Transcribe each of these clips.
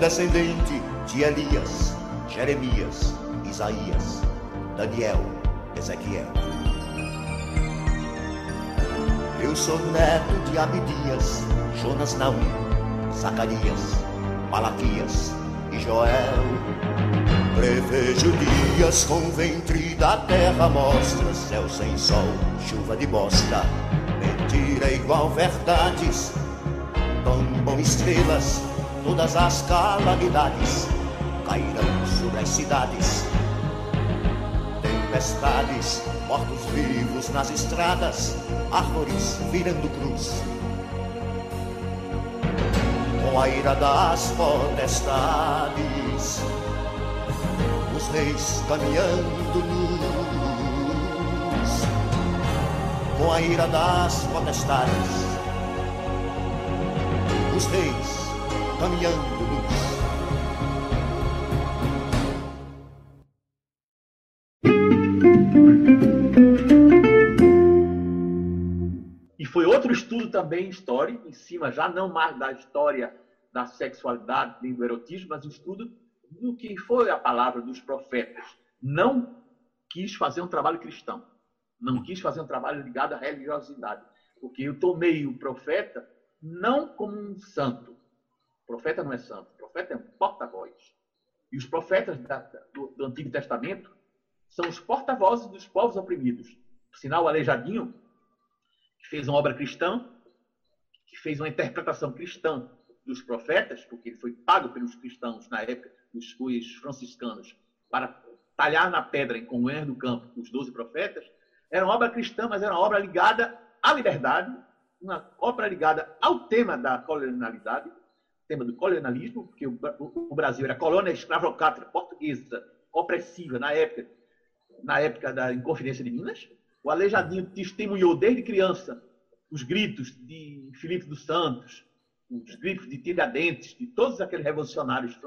Descendente de Elias, Jeremias, Isaías, Daniel, Ezequiel. Eu sou neto de Abidias, Jonas Naum, Zacarias, Malaquias e Joel. Prevejo dias com ventre da terra mostra, céu sem sol, chuva de bosta. Mentira igual verdades, tombam estrelas, todas as calamidades cairão sobre as cidades. Tempestades, mortos-vivos nas estradas, árvores virando cruz. Com a ira das potestades, os reis caminhando nus. Com a ira das potestades, os reis caminhando nus. foi outro estudo também histórico, em cima já não mais da história da sexualidade nem do erotismo, mas estudo do que foi a palavra dos profetas. Não quis fazer um trabalho cristão, não quis fazer um trabalho ligado à religiosidade, porque eu tomei o profeta não como um santo. Profeta não é santo, profeta é um porta-voz. E os profetas do, do Antigo Testamento são os porta-vozes dos povos oprimidos. Por sinal, o Aleijadinho que fez uma obra cristã, que fez uma interpretação cristã dos profetas, porque ele foi pago pelos cristãos na época, os, os franciscanos, para talhar na pedra em Congonhas do Campo os doze profetas, era uma obra cristã, mas era uma obra ligada à liberdade, uma obra ligada ao tema da colonialidade, tema do colonialismo, porque o, Brasil era colônia escravocrata portuguesa, opressiva na época, na época da Inconfidência de Minas, o Aleijadinho testemunhou desde criança os gritos de Filipe dos Santos, os gritos de Tiradentes, de todos aqueles revolucionários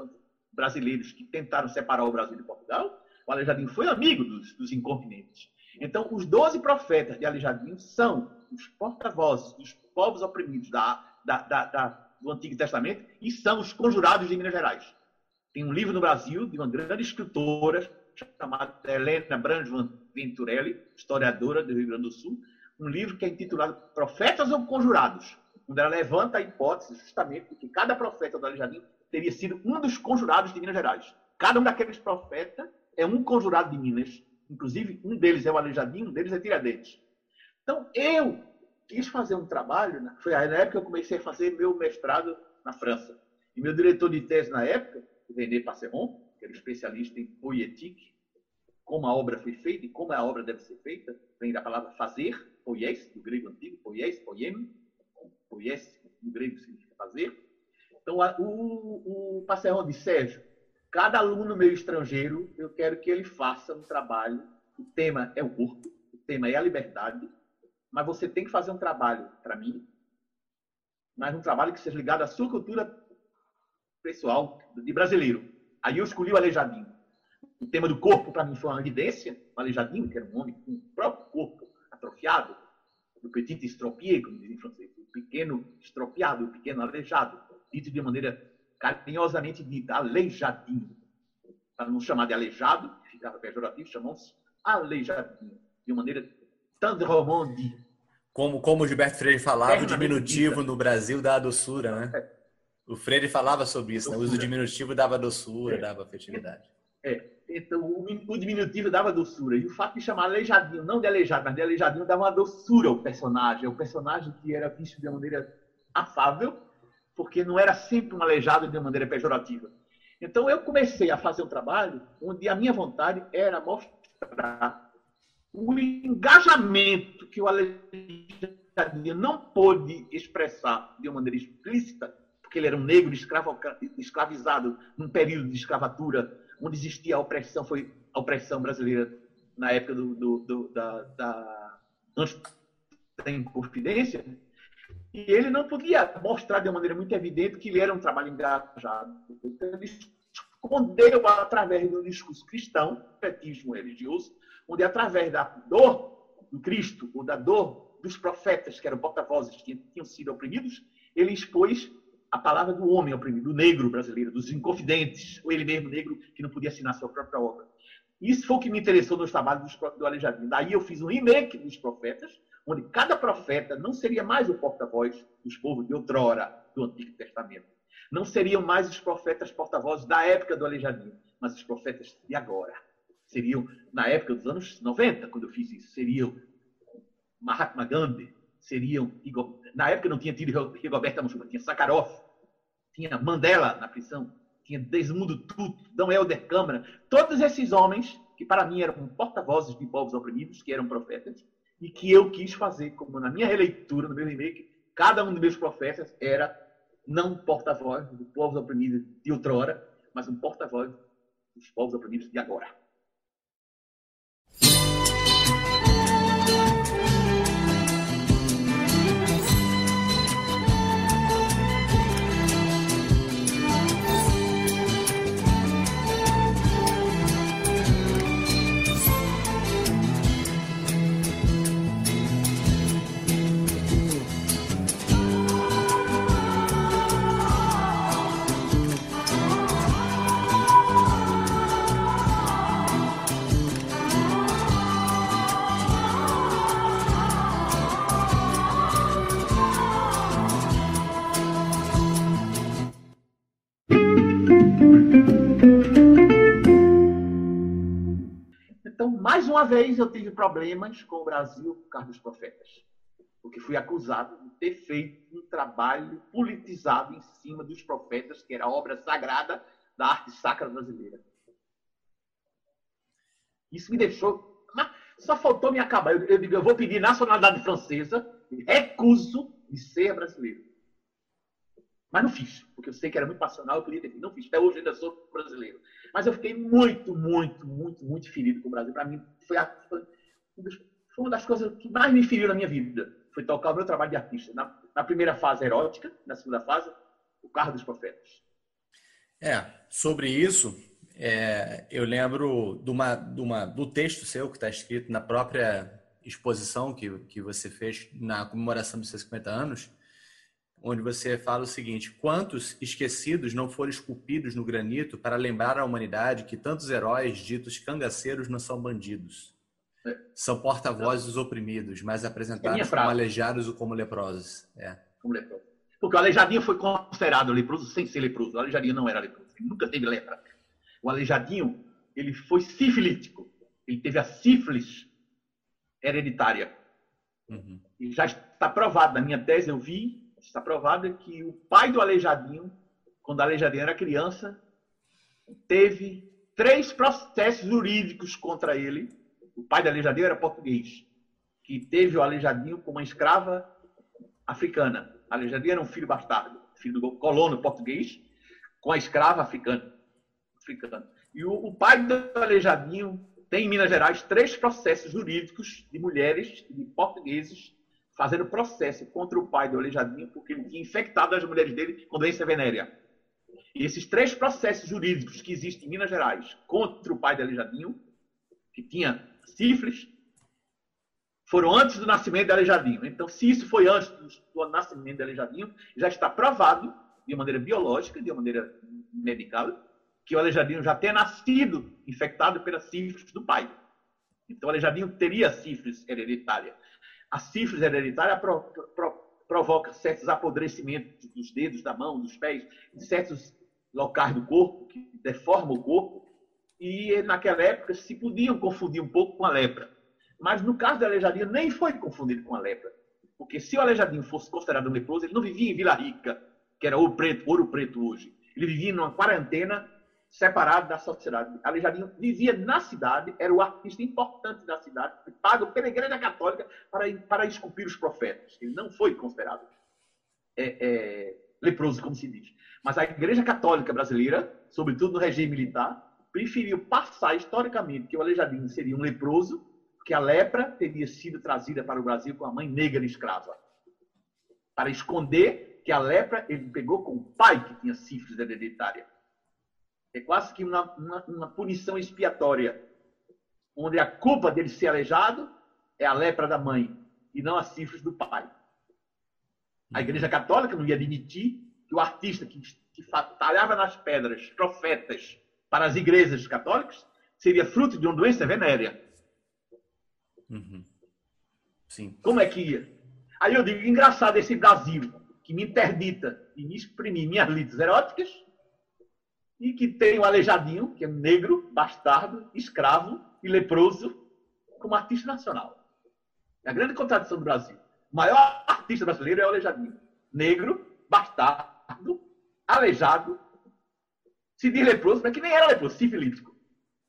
brasileiros que tentaram separar o Brasil de Portugal. O Aleijadinho foi amigo dos, dos incontinentes. Então, os doze profetas de Aleijadinho são os porta-vozes dos povos oprimidos da, da, da, da, do Antigo Testamento e são os conjurados de Minas Gerais. Tem um livro no Brasil de uma grande escritora chamada Helena Brandvan Venturelli, historiadora do Rio Grande do Sul, um livro que é intitulado Profetas ou Conjurados, onde ela levanta a hipótese justamente de que cada profeta do Aleijadinho teria sido um dos conjurados de Minas Gerais. Cada um daqueles profetas é um conjurado de Minas. Inclusive, um deles é o Aleijadinho, um deles é Tiradentes. Então, eu quis fazer um trabalho, né? foi na época que eu comecei a fazer meu mestrado na França. E meu diretor de tese na época, o René Passeron, que era especialista em poietique, como a obra foi feita e como a obra deve ser feita, vem da palavra fazer, poies, do grego antigo, poies, poiem, poies, no grego significa fazer. Então, o, o Passeron de Sérgio, cada aluno meu estrangeiro, eu quero que ele faça um trabalho, o tema é o corpo, o tema é a liberdade, mas você tem que fazer um trabalho para mim, mas um trabalho que seja ligado à sua cultura pessoal de brasileiro. Aí eu escolhi o Aleijadinho. O tema do corpo, para mim, foi uma evidência. O Aleijadinho, que era um homem com o próprio corpo atrofiado, o petit estropié, como dizem em francês, o pequeno estropiado, o pequeno aleijado, dito de maneira carinhosamente dita, aleijadinho. Para não chamar de aleijado, que ficava pejorativo, chamam-se aleijadinho, de maneira tendrement dit. Como, como o Gilberto Freire falava, o diminutivo no Brasil dá a doçura, né? O Freire falava sobre isso, né? o uso diminutivo dava doçura, é. dava afetividade. É, então o, o, diminutivo dava doçura. E o fato de chamar aleijadinho, não de aleijado, mas de aleijadinho, dava uma doçura ao personagem. O personagem que era visto de uma maneira afável, porque não era sempre um aleijado de uma maneira pejorativa. Então eu comecei a fazer um trabalho onde a minha vontade era mostrar o engajamento que o aleijadinho não pôde expressar de uma maneira explícita porque ele era um negro escravo, escravizado num período de escravatura, onde existia a opressão, foi a opressão brasileira na época do, do, do da, da, da Inconfidência, e ele não podia mostrar de uma maneira muito evidente que ele era um trabalho engajado. Então, ele escondeu através do discurso cristão, petismo religioso, onde através da dor do Cristo, ou da dor dos profetas, que eram porta-vozes que tinham sido oprimidos, ele expôs a palavra do homem oprimido, do negro brasileiro, dos inconfidentes, ou ele mesmo negro que não podia assinar sua própria obra. Isso foi o que me interessou nos trabalhos do Aleijadinho. Daí eu fiz um remake dos profetas, onde cada profeta não seria mais o porta-voz dos povos de outrora do Antigo Testamento. Não seriam mais os profetas porta-vozes da época do Aleijadinho, mas os profetas de agora. Seriam, na época dos anos 90, quando eu fiz isso, seriam Mahatma Gandhi, seriam. Na época não tinha tido Rigoberta Menchú, tinha Sakharov, tinha Mandela na prisão, tinha Desmundo Tutu, D. Helder Câmara, todos esses homens que para mim eram porta-vozes de povos oprimidos, que eram profetas, e que eu quis fazer, como na minha releitura, no meu remake, cada um dos meus profetas era não porta-voz dos povos oprimidos de outrora, mas um porta-voz dos povos oprimidos de agora. Uma vez eu tive problemas com o Brasil por causa dos profetas. Porque fui acusado de ter feito um trabalho politizado em cima dos profetas, que era obra sagrada da arte sacra brasileira. Isso me deixou. Só faltou me acabar. Eu, eu eu vou pedir nacionalidade francesa recuso de ser brasileiro. Mas não fiz, porque eu sei que era muito passional, eu podia ter Não fiz, até hoje ainda sou brasileiro. Mas eu fiquei muito, muito, muito, muito ferido com o Brasil. Para mim, foi, a, foi, uma das coisas que mais me feriu na minha vida. Foi tocar o meu trabalho de artista. Na, na primeira fase erótica, na segunda fase, o carro dos profetas. É, sobre isso, é, eu lembro de uma, de uma, do texto seu que está escrito na própria exposição que, que você fez na comemoração dos seus 50 anos, onde você fala o seguinte: quantos esquecidos não foram esculpidos no granito para lembrar à humanidade que tantos heróis ditos cangaceiros não são bandidos? São porta-vozes dos oprimidos, mas apresentados é como aleijados ou como leprosos. É. Como leproso. Porque o aleijadinho foi considerado leproso sem ser leproso. O aleijadinho não era leproso. Ele nunca teve lepra. O aleijadinho, ele foi sifilítico. Ele teve a sífilis hereditária. Uhum. E já está provado. Na minha tese, eu vi está provado que o pai do Aleijadinho, quando o Aleijadinho era criança, teve três processos jurídicos contra ele. O pai do Aleijadinho era português, que teve o Aleijadinho como uma escrava africana. O Aleijadinho era um filho bastardo, filho do colono português, com a escrava africana. africana. E o, o pai do Aleijadinho tem em Minas Gerais três processos jurídicos de mulheres e de portugueses fazendo processo contra o pai do Aleijadinho, porque ele tinha infectado as mulheres dele com doença venérea. E esses três processos jurídicos que existem em Minas Gerais contra o pai do Aleijadinho, que tinha sífilis, foram antes do nascimento de Aleijadinho. Então, se isso foi antes do nascimento de Aleijadinho, já está provado, de maneira biológica, de maneira medical, que o Aleijadinho já tenha nascido infectado pela sífilis do pai. Então, o Aleijadinho teria sífilis hereditária a sífilis hereditária pro, pro, provoca certos apodrecimentos dos dedos, da mão, dos pés, em certos locais do corpo, que deformam o corpo, e naquela época se podiam confundir um pouco com a lepra. Mas no caso da aleijadinho nem foi confundido com a lepra. Porque se o aleijadinho fosse considerado um leproso, ele não vivia em Vila Rica, que era ouro preto, ouro preto hoje. Ele vivia numa quarentena separado da sociedade. Aleijadinho vivia na cidade, era o artista importante da cidade, pago pela Igreja Católica para, para esculpir os profetas. Ele não foi considerado é, é, leproso, como se diz. Mas a Igreja Católica brasileira, sobretudo no regime militar, preferiu passar historicamente que o Aleijadinho seria um leproso, que a lepra teria sido trazida para o Brasil com a mãe negra escrava. Para esconder que a lepra ele pegou com o pai que tinha sífilis hereditária. É quase que uma, uma, uma punição expiatória, onde a culpa dele ser aleijado é a lepra da mãe e não a sífilis do pai. A Igreja Católica não ia admitir que o artista que, que talhava nas pedras profetas para as igrejas católicas seria fruto de uma doença venérea. Uhum. Sim. Como é que ia? Aí eu digo, engraçado esse Brasil que me interdita e me exprimir minhas lides eróticas e que tem o Aleijadinho, que é negro, bastardo, escravo e leproso, como artista nacional. É a grande contradição do Brasil. O maior artista brasileiro é o Aleijadinho. Negro, bastardo, aleijado, se diz leproso, mas que nem era leproso, sifilítico.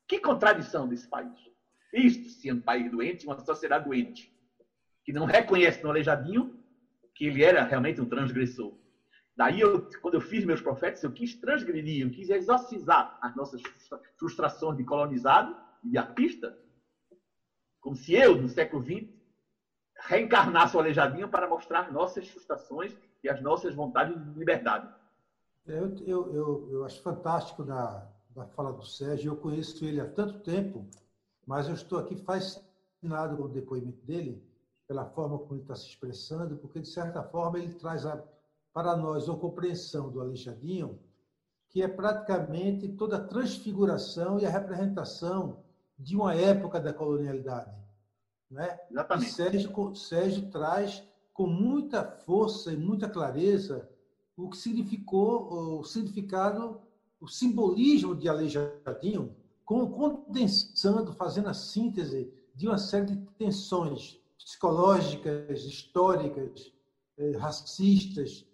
Que contradição desse país. Isto, se é um país doente, uma sociedade doente, que não reconhece no Aleijadinho que ele era realmente um transgressor. Daí, eu, quando eu fiz meus profetas, eu quis transgredir, eu quis exorcizar as nossas frustrações de colonizado e de artista, como se eu, no século XX, reencarnasse o aleijadinho para mostrar nossas frustrações e as nossas vontades de liberdade. Eu, eu, eu, eu acho fantástico da, da fala do Sérgio. Eu conheço ele há tanto tempo, mas eu estou aqui fascinado com o depoimento dele, pela forma como ele está se expressando, porque, de certa forma, ele traz a, para nós uma compreensão do Aleijadinho, que é praticamente toda a transfiguração e a representação de uma época da colonialidade. Né? Exatamente. E Sérgio, Sérgio traz com muita força e muita clareza o que significou o significado, o simbolismo de Aleijadinho, condensando, fazendo a síntese de uma série de tensões psicológicas, históricas, eh, racistas,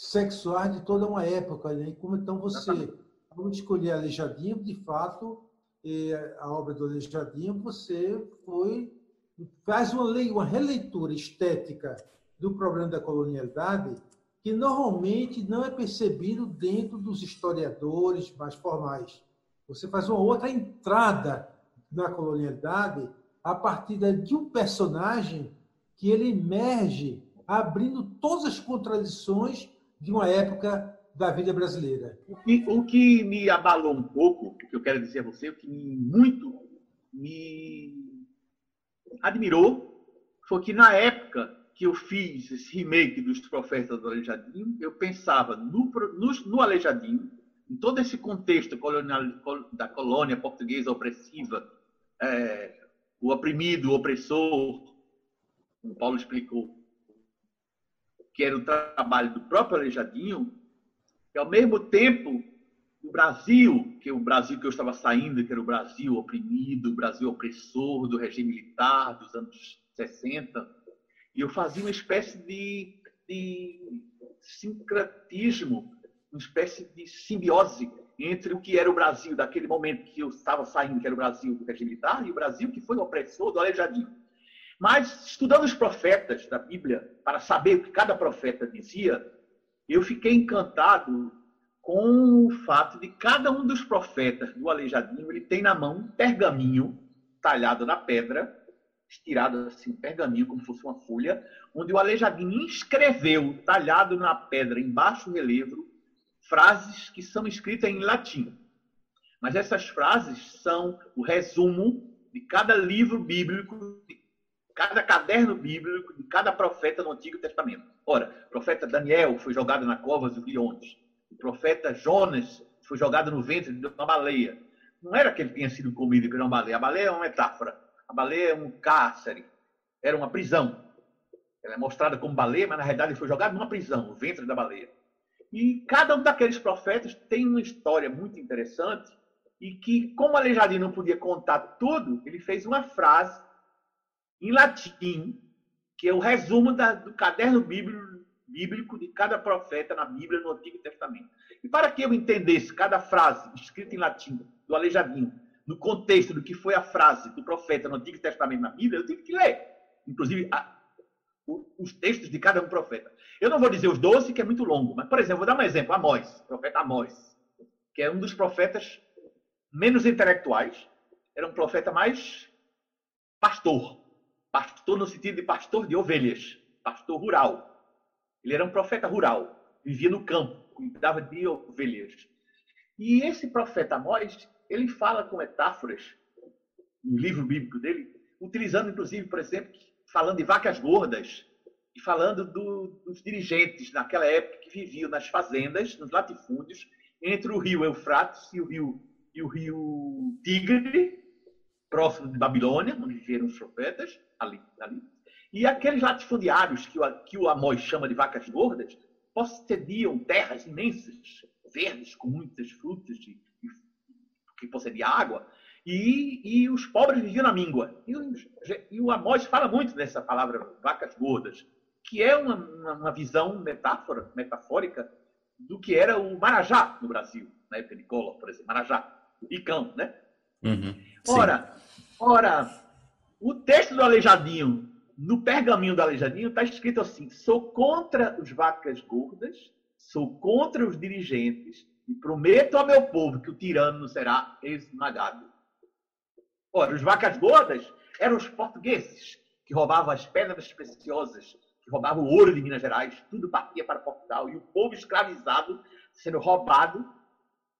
sexuais de toda uma época. Né? Como então você, ao escolher Aleijadinho, de fato, a obra do Aleijadinho, você foi faz uma, lei, uma releitura estética do problema da colonialidade que normalmente não é percebido dentro dos historiadores mais formais. Você faz uma outra entrada na colonialidade a partir de um personagem que ele emerge abrindo todas as contradições de uma época da vida brasileira. O que, o que me abalou um pouco, o que eu quero dizer a você, o que muito me admirou, foi que na época que eu fiz esse remake dos Profetas do Aleijadinho, eu pensava no, no, no Aleijadinho, em todo esse contexto colonial, da colônia portuguesa opressiva, é, o oprimido, o opressor, como Paulo explicou, que era o trabalho do próprio Aleijadinho, e ao mesmo tempo o Brasil, que é o Brasil que eu estava saindo, que era o Brasil oprimido, o Brasil opressor do regime militar dos anos 60, e eu fazia uma espécie de, de sincretismo, uma espécie de simbiose entre o que era o Brasil daquele momento que eu estava saindo, que era o Brasil do regime militar, e o Brasil que foi o opressor do Aleijadinho. Mas, estudando os profetas da Bíblia, para saber o que cada profeta dizia, eu fiquei encantado com o fato de cada um dos profetas do Aleijadinho, ele tem na mão um pergaminho talhado na pedra, estirado assim, um pergaminho como se fosse uma folha, onde o Aleijadinho escreveu, talhado na pedra, em baixo relevo, frases que são escritas em latim. Mas essas frases são o resumo de cada livro bíblico, de cada caderno bíblico, de cada profeta no Antigo Testamento. Ora, o profeta Daniel foi jogado na cova dos leões. O profeta Jonas foi jogado no ventre de uma baleia. Não era que ele tinha sido comido por uma baleia. A baleia é uma metáfora. A baleia é um cárcere. Era uma prisão. Ela é mostrada como baleia, mas na realidade ele foi jogado numa prisão, no ventre da baleia. E cada um daqueles profetas tem uma história muito interessante e que, como Aleijadinho não podia contar tudo, ele fez uma frase em latim, que é o resumo da, do caderno bíblico, bíblico de cada profeta na Bíblia no Antigo Testamento. E para que eu entendesse cada frase escrita em latim do Aleijadinho, no contexto do que foi a frase do profeta no Antigo Testamento na Bíblia, eu tive que ler, inclusive, a, os textos de cada um profeta. Eu não vou dizer os doze, que é muito longo, mas, por exemplo, vou dar um exemplo: Amós, profeta Amós, que é um dos profetas menos intelectuais, era um profeta mais pastor. Pastor no sentido de pastor de ovelhas, pastor rural. Ele era um profeta rural, vivia no campo, cuidava de ovelhas. E esse profeta Amós, ele fala com metáforas, no livro bíblico dele, utilizando, inclusive, por exemplo, falando de vacas gordas, e falando do, dos dirigentes naquela época que viviam nas fazendas, nos latifúndios, entre o rio Eufrates e o rio, e o rio Tigre, próximo de Babilônia, onde viveram os profetas, ali, ali. E aqueles latifundiários que o, que o Amós chama de vacas gordas possediam terras imensas, verdes, com muitas frutas, de, de, que possedia água, e, e, os pobres viviam na míngua. E, e o Amós fala muito dessa palavra vacas gordas, que é uma, uma, visão metáfora, metafórica do que era o Marajá no Brasil, na época de Collor, por exemplo, Marajá, o Icão, né? Uhum, ora, ora, o texto do Aleijadinho, no pergaminho do Aleijadinho, está escrito assim: sou contra os vacas gordas, sou contra os dirigentes e prometo ao meu povo que o tirano será esmagado. Ora, os vacas gordas eram os portugueses que roubavam as pedras preciosas que roubava o ouro de Minas Gerais, tudo partia para Portugal, e o povo escravizado sendo roubado,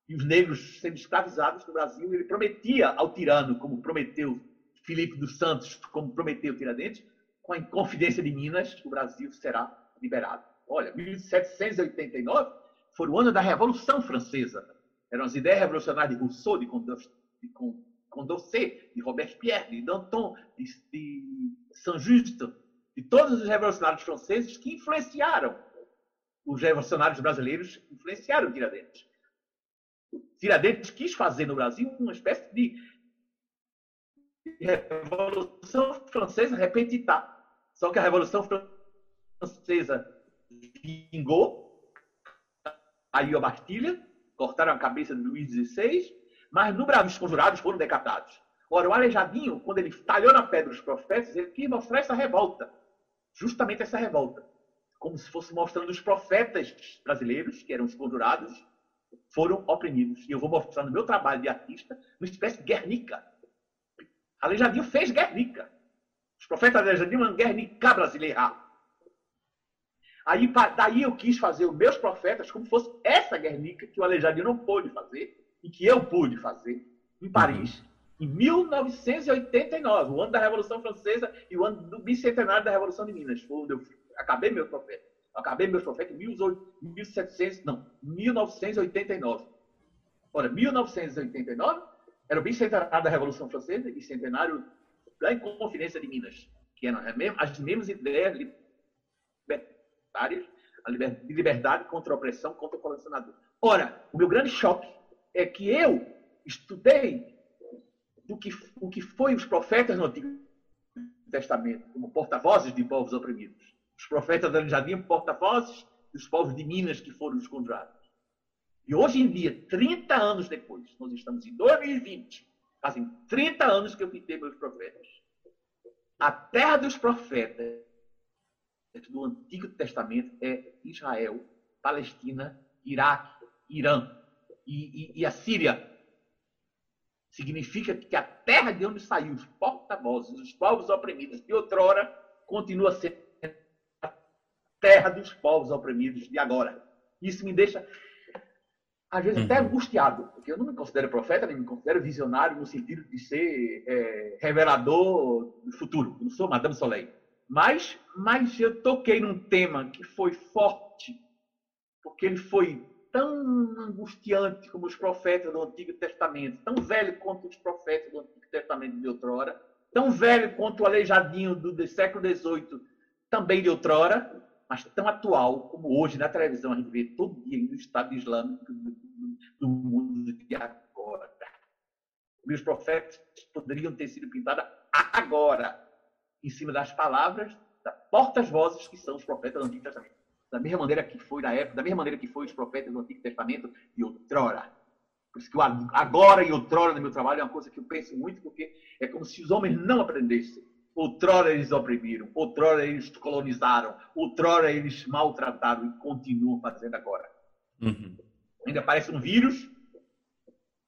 e os negros sendo escravizados no Brasil. Ele prometia ao tirano, como prometeu Filipe dos Santos, como prometeu Tiradentes, com a Inconfidência de Minas, o Brasil será liberado. Olha, 1789 foi o ano da Revolução Francesa. Eram as ideias revolucionárias de Rousseau, de Condorcet, de Robespierre, de Danton, de, de Saint-Just, de todos os revolucionários franceses que influenciaram os revolucionários brasileiros, influenciaram Tiradentes. Tiradentes quis fazer no Brasil uma espécie de revolução francesa repetita. Só que a revolução francesa vingou, aí a Bastilha, cortaram a cabeça de Luís XVI, mas no Brasil os conjurados foram decapitados. Ora, o Aleijadinho, quando ele talhou na pedra os profetas, ele quis mostrar essa revolta justamente essa revolta. Como se fosse mostrando os profetas brasileiros, que eram os conjurados, foram oprimidos. E eu vou mostrar no meu trabalho de artista uma espécie de Guernica. Aleijadinho fez Guernica. Os profetas Aleijadinho eram Guernica brasileira. Aí, daí eu quis fazer os meus profetas como fosse essa Guernica que o Aleijadinho não pôde fazer e que eu pude fazer em Paris. Uhum em 1989, o ano da Revolução Francesa e o ano do bicentenário da Revolução de Minas. Foi onde eu acabei meu profeta. acabei meu profeta em 1700, não, 1989. Ora, 1989 era o bicentenário da Revolução Francesa e centenário da Inconfidência de Minas, que eram as mesmas ideias libertárias, de liberdade contra a opressão, contra o colecionador. Ora, o meu grande choque é que eu estudei do que, o que foi os profetas no Antigo Testamento, como porta-vozes de povos oprimidos. Os profetas da Jardim, porta-vozes dos povos de Minas que foram escondrados. E hoje em dia, 30 anos depois, nós estamos em 2020, fazem 30 anos que eu pintei meus profetas. A terra dos profetas do Antigo Testamento é Israel, Palestina, Iraque, Irã e, e, e a Síria, Significa que a terra de onde saiu os porta-vozes, os povos oprimidos de outrora, continua sendo a terra dos povos oprimidos de agora. Isso me deixa, às vezes, até uhum. angustiado, porque eu não me considero profeta, nem me considero visionário no sentido de ser é, revelador do futuro. Eu não sou Madame Soleil. Mas, mas eu toquei num tema que foi forte, porque ele foi tão angustiante como os profetas do Antigo Testamento, tão velho quanto os profetas do Antigo Testamento de outrora, tão velho quanto o aleijadinho do século XVIII, também de outrora, mas tão atual como hoje na televisão a gente vê todo dia no Estado Islâmico do mundo de agora. Meus profetas poderiam ter sido pintados agora, em cima das palavras, das portas-vozes que são os profetas do Antigo Testamento da mesma maneira que foi na época, da mesma maneira que foi os profetas do Antigo Testamento e outrora. Por isso que o agora e outrora no meu trabalho é uma coisa que eu penso muito, porque é como se os homens não aprendessem. Outrora eles oprimiram, outrora eles colonizaram, outrora eles maltrataram e continuam fazendo agora. Uhum. Ainda parece um vírus,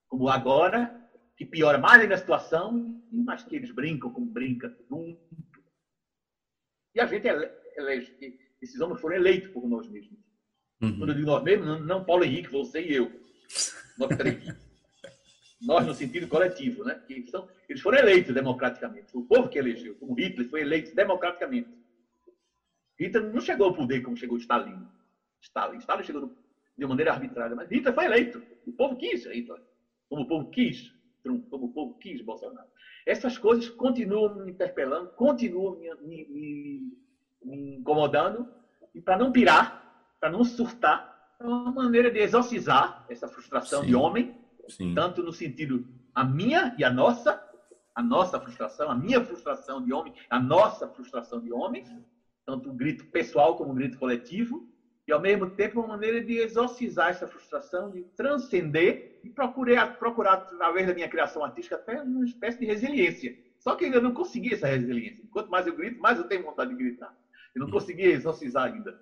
como agora, que piora mais ainda a situação, mas que eles brincam como brinca. E a gente elege esses homens foram eleitos por nós mesmos. Uhum. Quando eu digo nós mesmos, não, não Paulo Henrique, você e eu. Nós três. nós no sentido coletivo, né? Que são, eles foram eleitos democraticamente. O povo que elegeu, como Hitler, foi eleito democraticamente. Hitler não chegou ao poder como chegou Stalin. Stalin, Stalin chegou de maneira arbitrária, mas Hitler foi eleito. O povo quis Hitler, como o povo quis Trump, como o povo quis Bolsonaro. Essas coisas continuam me interpelando, continuam me, me, me, me incomodando, e para não pirar, para não surtar, é uma maneira de exorcizar essa frustração Sim. de homem, Sim. tanto no sentido a minha e a nossa, a nossa frustração, a minha frustração de homem, a nossa frustração de homem, tanto o grito pessoal como o grito coletivo, e ao mesmo tempo uma maneira de exorcizar essa frustração, de transcender e procurar, procurar através da minha criação artística até uma espécie de resiliência. Só que eu não consegui essa resiliência. Quanto mais eu grito, mais eu tenho vontade de gritar. Eu não consegui exorcizar ainda.